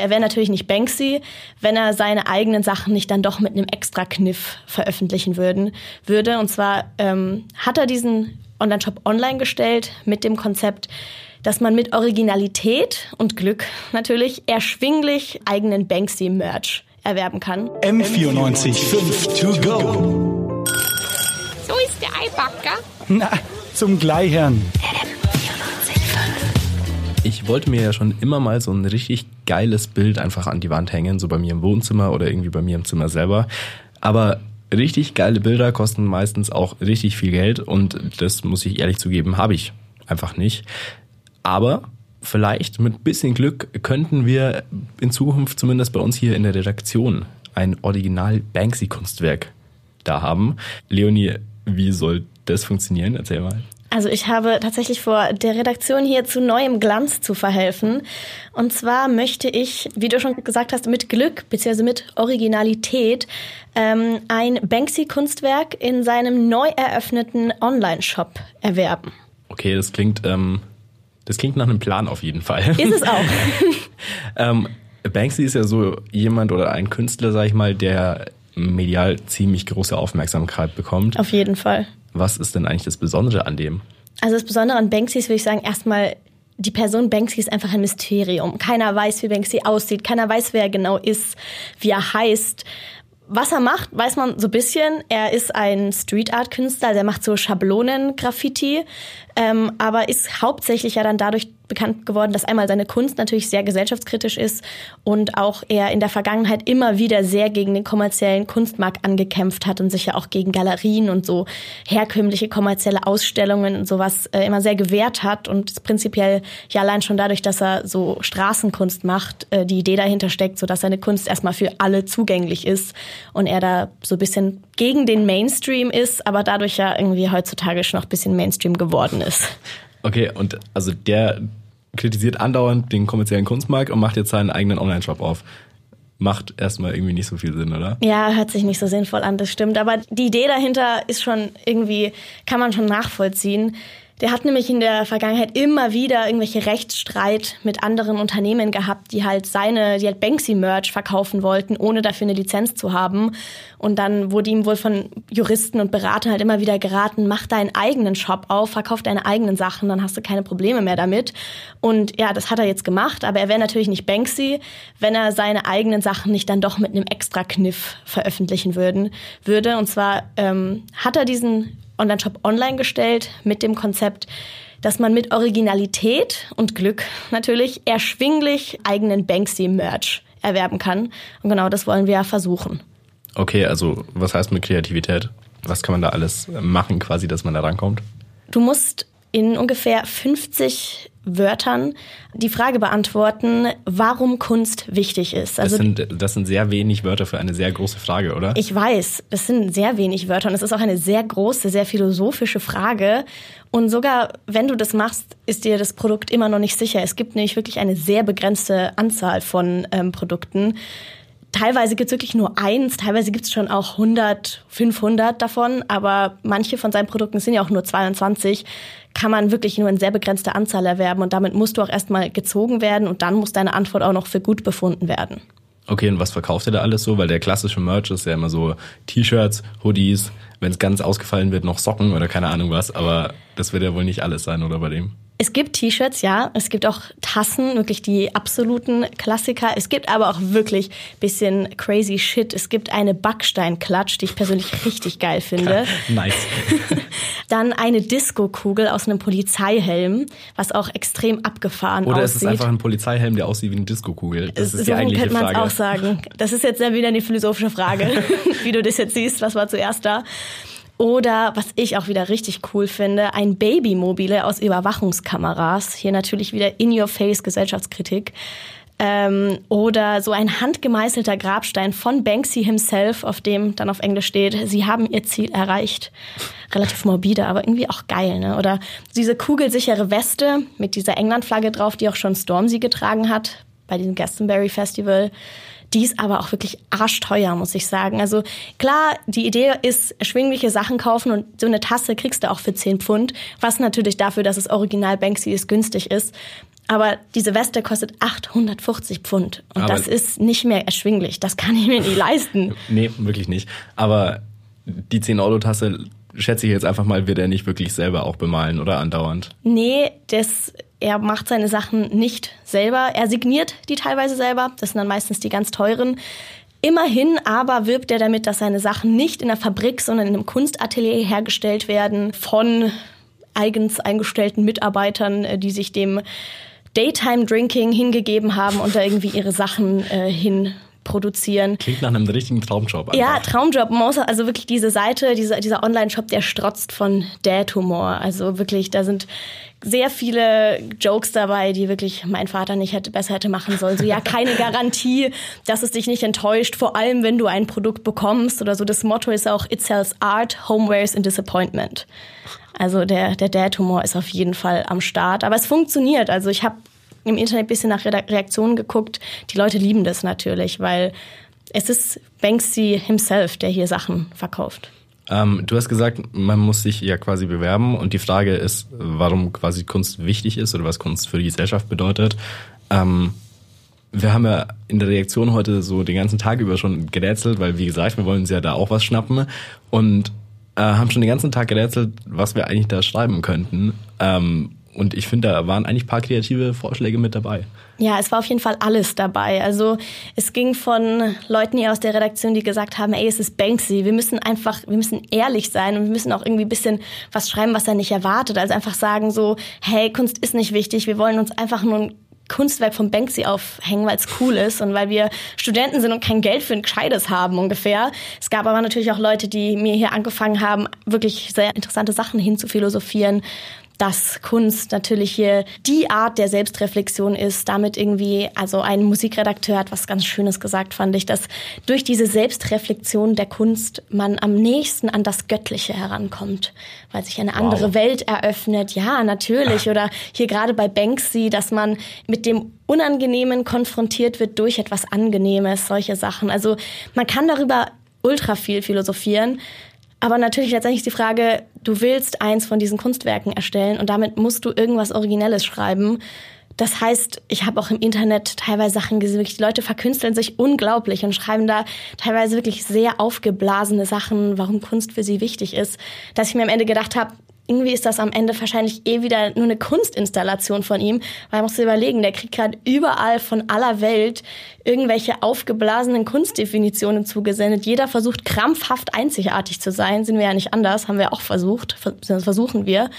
Er wäre natürlich nicht Banksy, wenn er seine eigenen Sachen nicht dann doch mit einem extra Kniff veröffentlichen würden, würde. Und zwar ähm, hat er diesen Online-Shop online gestellt mit dem Konzept, dass man mit Originalität und Glück natürlich erschwinglich eigenen Banksy-Merch erwerben kann. M94 5 to go. So ist der Eibacker. Na, zum Gleichern. Ich wollte mir ja schon immer mal so ein richtig geiles Bild einfach an die Wand hängen, so bei mir im Wohnzimmer oder irgendwie bei mir im Zimmer selber. Aber richtig geile Bilder kosten meistens auch richtig viel Geld und das muss ich ehrlich zugeben, habe ich einfach nicht. Aber vielleicht mit bisschen Glück könnten wir in Zukunft zumindest bei uns hier in der Redaktion ein Original Banksy-Kunstwerk da haben. Leonie, wie soll das funktionieren? Erzähl mal. Also ich habe tatsächlich vor, der Redaktion hier zu neuem Glanz zu verhelfen. Und zwar möchte ich, wie du schon gesagt hast, mit Glück bzw. mit Originalität ähm, ein Banksy-Kunstwerk in seinem neu eröffneten Online-Shop erwerben. Okay, das klingt, ähm, das klingt nach einem Plan auf jeden Fall. Ist es auch. ähm, Banksy ist ja so jemand oder ein Künstler, sag ich mal, der medial ziemlich große Aufmerksamkeit bekommt. Auf jeden Fall. Was ist denn eigentlich das Besondere an dem? Also das Besondere an Banksy ist, würde ich sagen, erstmal die Person Banksy ist einfach ein Mysterium. Keiner weiß, wie Banksy aussieht. Keiner weiß, wer er genau ist, wie er heißt. Was er macht, weiß man so ein bisschen. Er ist ein Street Art Künstler, der macht so Schablonen Graffiti, ähm, aber ist hauptsächlich ja dann dadurch bekannt geworden, dass einmal seine Kunst natürlich sehr gesellschaftskritisch ist und auch er in der Vergangenheit immer wieder sehr gegen den kommerziellen Kunstmarkt angekämpft hat und sich ja auch gegen Galerien und so herkömmliche kommerzielle Ausstellungen und sowas äh, immer sehr gewehrt hat und prinzipiell ja allein schon dadurch, dass er so Straßenkunst macht, äh, die Idee dahinter steckt, so dass seine Kunst erstmal für alle zugänglich ist und er da so ein bisschen gegen den Mainstream ist, aber dadurch ja irgendwie heutzutage schon noch ein bisschen Mainstream geworden ist. Okay, und also der kritisiert andauernd den kommerziellen Kunstmarkt und macht jetzt seinen eigenen Online-Shop auf. Macht erstmal irgendwie nicht so viel Sinn, oder? Ja, hört sich nicht so sinnvoll an, das stimmt. Aber die Idee dahinter ist schon irgendwie, kann man schon nachvollziehen. Der hat nämlich in der Vergangenheit immer wieder irgendwelche Rechtsstreit mit anderen Unternehmen gehabt, die halt seine, die halt Banksy-Merch verkaufen wollten, ohne dafür eine Lizenz zu haben. Und dann wurde ihm wohl von Juristen und Beratern halt immer wieder geraten, mach deinen eigenen Shop auf, verkauf deine eigenen Sachen, dann hast du keine Probleme mehr damit. Und ja, das hat er jetzt gemacht, aber er wäre natürlich nicht Banksy, wenn er seine eigenen Sachen nicht dann doch mit einem extra Kniff veröffentlichen würden, würde. Und zwar ähm, hat er diesen Online-Shop online gestellt mit dem Konzept, dass man mit Originalität und Glück natürlich erschwinglich eigenen Banksy-Merch erwerben kann. Und genau das wollen wir ja versuchen. Okay, also was heißt mit Kreativität? Was kann man da alles machen, quasi, dass man da rankommt? Du musst in ungefähr 50 Wörtern die Frage beantworten, warum Kunst wichtig ist. Also das sind, das sind sehr wenig Wörter für eine sehr große Frage, oder? Ich weiß, das sind sehr wenig Wörter und es ist auch eine sehr große, sehr philosophische Frage. Und sogar wenn du das machst, ist dir das Produkt immer noch nicht sicher. Es gibt nämlich wirklich eine sehr begrenzte Anzahl von ähm, Produkten. Teilweise gibt es wirklich nur eins, teilweise gibt es schon auch 100, 500 davon, aber manche von seinen Produkten sind ja auch nur 22 kann man wirklich nur in sehr begrenzter Anzahl erwerben und damit musst du auch erstmal gezogen werden und dann muss deine Antwort auch noch für gut befunden werden. Okay, und was verkauft ihr da alles so? Weil der klassische Merch ist ja immer so T-Shirts, Hoodies, wenn es ganz ausgefallen wird, noch Socken oder keine Ahnung was, aber das wird ja wohl nicht alles sein, oder bei dem? Es gibt T-Shirts, ja. Es gibt auch Tassen, wirklich die absoluten Klassiker. Es gibt aber auch wirklich bisschen crazy shit. Es gibt eine Backsteinklatsch, die ich persönlich richtig geil finde. nice. Dann eine Disco-Kugel aus einem Polizeihelm, was auch extrem abgefahren Oder aussieht. Oder ist es einfach ein Polizeihelm, der aussieht wie eine Disco-Kugel? Das ist so die eigentliche könnte man Frage. auch sagen. Das ist jetzt wieder eine philosophische Frage, wie du das jetzt siehst. Was war zuerst da? Oder was ich auch wieder richtig cool finde, ein Babymobile aus Überwachungskameras. Hier natürlich wieder in your face Gesellschaftskritik. Ähm, oder so ein handgemeißelter Grabstein von Banksy himself, auf dem dann auf Englisch steht, sie haben ihr Ziel erreicht. Relativ morbide, aber irgendwie auch geil. Ne? Oder diese kugelsichere Weste mit dieser England-Flagge drauf, die auch schon Stormzy getragen hat bei diesem Glastonbury Festival. Die ist aber auch wirklich arschteuer, muss ich sagen. Also klar, die Idee ist, erschwingliche Sachen kaufen und so eine Tasse kriegst du auch für 10 Pfund, was natürlich dafür, dass es original Banksy ist, günstig ist. Aber diese Weste kostet 850 Pfund. Und Aber- das ist nicht mehr erschwinglich. Das kann ich mir nie leisten. Nee, wirklich nicht. Aber die 10-Euro-Tasse, schätze ich jetzt einfach mal, wird er nicht wirklich selber auch bemalen oder andauernd. Nee, das, er macht seine Sachen nicht selber. Er signiert die teilweise selber. Das sind dann meistens die ganz teuren. Immerhin aber wirbt er damit, dass seine Sachen nicht in der Fabrik, sondern in einem Kunstatelier hergestellt werden von eigens eingestellten Mitarbeitern, äh, die sich dem Daytime Drinking hingegeben haben und da irgendwie ihre Sachen äh, hin produzieren. Klingt nach einem richtigen Traumjob. Ja, einfach. Traumjob. Man muss also wirklich diese Seite, dieser, dieser Online-Shop, der strotzt von Dad-Humor. Also wirklich, da sind sehr viele Jokes dabei, die wirklich mein Vater nicht hätte besser hätte machen sollen. So ja, keine Garantie, dass es dich nicht enttäuscht, vor allem wenn du ein Produkt bekommst oder so. Das Motto ist auch It sells art, homewares and disappointment. Also der, der Dad-Humor ist auf jeden Fall am Start. Aber es funktioniert. Also ich habe im Internet ein bisschen nach Reaktionen geguckt. Die Leute lieben das natürlich, weil es ist Banksy himself, der hier Sachen verkauft. Ähm, du hast gesagt, man muss sich ja quasi bewerben und die Frage ist, warum quasi Kunst wichtig ist oder was Kunst für die Gesellschaft bedeutet. Ähm, wir haben ja in der Reaktion heute so den ganzen Tag über schon gerätselt, weil wie gesagt, wir wollen uns ja da auch was schnappen und äh, haben schon den ganzen Tag gerätselt, was wir eigentlich da schreiben könnten. Ähm, und ich finde, da waren eigentlich ein paar kreative Vorschläge mit dabei. Ja, es war auf jeden Fall alles dabei. Also es ging von Leuten hier aus der Redaktion, die gesagt haben, ey, es ist Banksy. Wir müssen einfach, wir müssen ehrlich sein und wir müssen auch irgendwie ein bisschen was schreiben, was er nicht erwartet. Also einfach sagen so, hey, Kunst ist nicht wichtig. Wir wollen uns einfach nur ein Kunstwerk von Banksy aufhängen, weil es cool ist und weil wir Studenten sind und kein Geld für ein Gescheites haben ungefähr. Es gab aber natürlich auch Leute, die mir hier angefangen haben, wirklich sehr interessante Sachen hinzuphilosophieren dass Kunst natürlich hier die Art der Selbstreflexion ist, damit irgendwie, also ein Musikredakteur hat was ganz Schönes gesagt, fand ich, dass durch diese Selbstreflexion der Kunst man am nächsten an das Göttliche herankommt, weil sich eine andere Welt eröffnet. Ja, natürlich. Oder hier gerade bei Banksy, dass man mit dem Unangenehmen konfrontiert wird durch etwas Angenehmes, solche Sachen. Also man kann darüber ultra viel philosophieren. Aber natürlich letztendlich ist die Frage, du willst eins von diesen Kunstwerken erstellen und damit musst du irgendwas Originelles schreiben. Das heißt, ich habe auch im Internet teilweise Sachen gesehen, die Leute verkünsteln sich unglaublich und schreiben da teilweise wirklich sehr aufgeblasene Sachen, warum Kunst für sie wichtig ist, dass ich mir am Ende gedacht habe, irgendwie ist das am Ende wahrscheinlich eh wieder nur eine Kunstinstallation von ihm, weil man muss sich überlegen, der kriegt gerade überall von aller Welt irgendwelche aufgeblasenen Kunstdefinitionen zugesendet. Jeder versucht krampfhaft einzigartig zu sein, sind wir ja nicht anders, haben wir auch versucht, versuchen wir.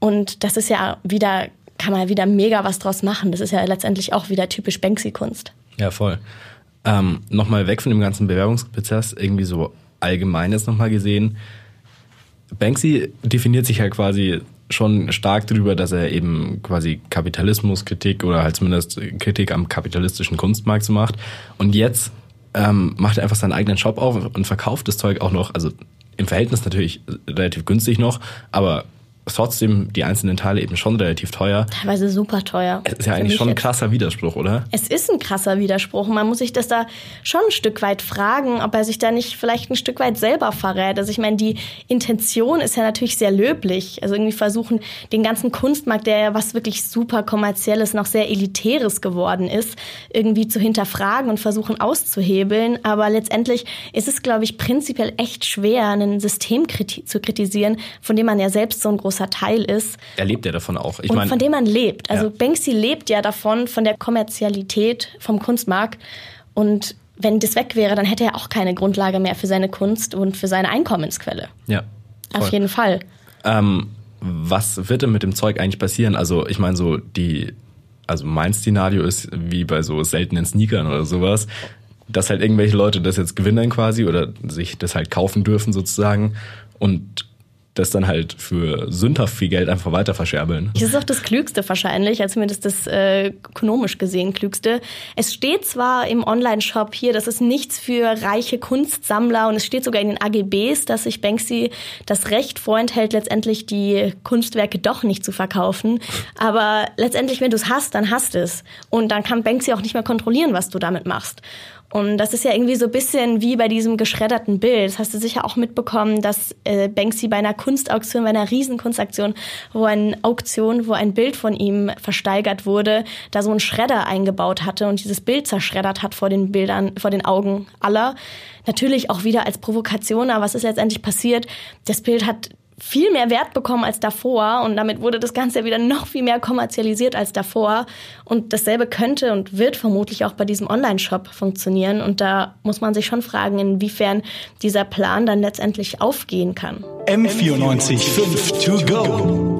Und das ist ja wieder, kann man ja wieder mega was draus machen. Das ist ja letztendlich auch wieder typisch Banksy-Kunst. Ja, voll. Ähm, nochmal weg von dem ganzen Bewerbungsprozess, irgendwie so allgemein jetzt nochmal gesehen. Banksy definiert sich ja quasi schon stark darüber, dass er eben quasi Kapitalismuskritik oder halt zumindest Kritik am kapitalistischen Kunstmarkt so macht. Und jetzt ähm, macht er einfach seinen eigenen Shop auf und verkauft das Zeug auch noch, also im Verhältnis natürlich relativ günstig noch, aber trotzdem die einzelnen Teile eben schon relativ teuer. Teilweise super teuer. Es ist ja eigentlich schon ein krasser Widerspruch, oder? Es ist ein krasser Widerspruch. Man muss sich das da schon ein Stück weit fragen, ob er sich da nicht vielleicht ein Stück weit selber verrät. Also ich meine, die Intention ist ja natürlich sehr löblich. Also irgendwie versuchen, den ganzen Kunstmarkt, der ja was wirklich super kommerzielles, noch sehr elitäres geworden ist, irgendwie zu hinterfragen und versuchen auszuhebeln. Aber letztendlich ist es, glaube ich, prinzipiell echt schwer, ein System kriti zu kritisieren, von dem man ja selbst so ein großer Teil ist Er lebt ja davon auch. Ich und meine, von dem man lebt. Also Ja. Banksy lebt ja davon, von der Kommerzialität vom Kunstmarkt. Und wenn das weg wäre, dann hätte er auch keine Grundlage mehr für seine Kunst und für seine Einkommensquelle. ja. Auf voll. jeden Fall. Ähm, was wird denn mit dem Zeug eigentlich passieren? Also ich meine so die, also mein Szenario ist wie bei so seltenen Sneakern oder sowas, dass halt irgendwelche Leute das jetzt gewinnen quasi oder sich das halt kaufen dürfen sozusagen und das dann halt für sündhaft viel Geld einfach weiter verscherbeln. Das ist auch das Klügste wahrscheinlich, also zumindest das äh, ökonomisch gesehen Klügste. Es steht zwar im Online-Shop hier, das ist nichts für reiche Kunstsammler und es steht sogar in den AGBs, dass sich Banksy das Recht vorenthält, letztendlich die Kunstwerke doch nicht zu verkaufen. Aber letztendlich, wenn du es hast, dann hast es. Und dann kann Banksy auch nicht mehr kontrollieren, was du damit machst. Und das ist ja irgendwie so ein bisschen wie bei diesem geschredderten Bild. Das hast du sicher auch mitbekommen, dass äh, Banksy bei einer Kunstauktion, bei einer Riesenkunstaktion, wo eine Auktion, wo ein Bild von ihm versteigert wurde, da so einen Schredder eingebaut hatte und dieses Bild zerschreddert hat vor den Bildern, vor den Augen aller. Natürlich auch wieder als Provokation, aber was ist letztendlich passiert? Das Bild hat viel mehr Wert bekommen als davor und damit wurde das Ganze wieder noch viel mehr kommerzialisiert als davor. Und dasselbe könnte und wird vermutlich auch bei diesem Online-Shop funktionieren. Und da muss man sich schon fragen, inwiefern dieser Plan dann letztendlich aufgehen kann. M94 5 to go.